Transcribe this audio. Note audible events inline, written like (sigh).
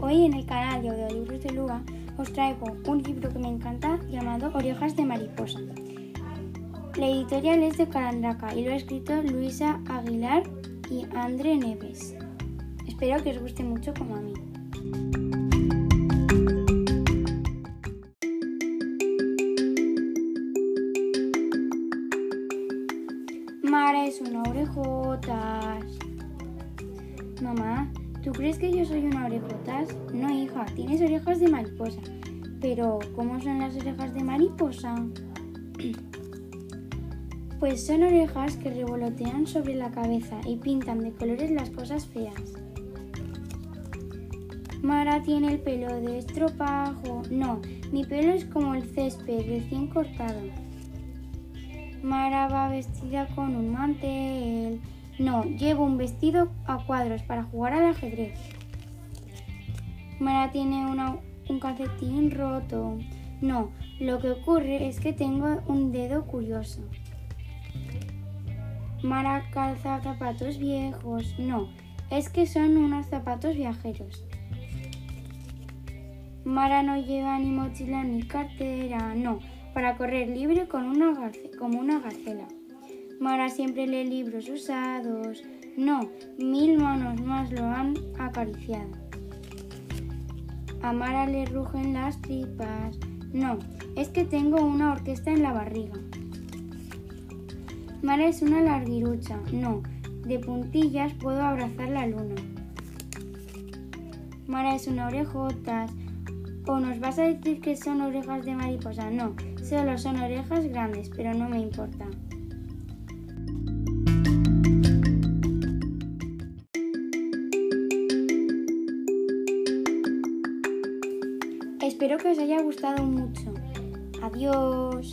Hoy en el canal de Audiolibros de Lua os traigo un libro que me encanta llamado Orejas de Mariposa. La editorial es de Calandraca y lo ha escrito Luisa Aguilar y André Neves. Espero que os guste mucho como a mí. Mara es una orejotas. Mamá, ¿tú crees que yo soy una orejotas? No, hija, tienes orejas de mariposa. Pero, ¿cómo son las orejas de mariposa? (clears throat) Pues son orejas que revolotean sobre la cabeza y pintan de colores las cosas feas. Mara tiene el pelo de estropajo. No, mi pelo es como el césped recién cortado. Mara va vestida con un mantel. No, llevo un vestido a cuadros para jugar al ajedrez. Mara tiene un calcetín roto. No, lo que ocurre es que tengo un dedo curioso. Mara calza zapatos viejos. No, es que son unos zapatos viajeros. Mara no lleva ni mochila ni cartera. No, para correr libre con una como una gacela. Mara siempre lee libros usados. No, mil manos más lo han acariciado. A Mara le rugen las tripas. No, es que tengo una orquesta en la barriga. Mara es una larguirucha. No, de puntillas puedo abrazar la luna. Mara es una orejotas. ¿O nos vas a decir que son orejas de mariposa? No, solo son orejas grandes, pero no me importa. Espero que os haya gustado mucho. Adiós.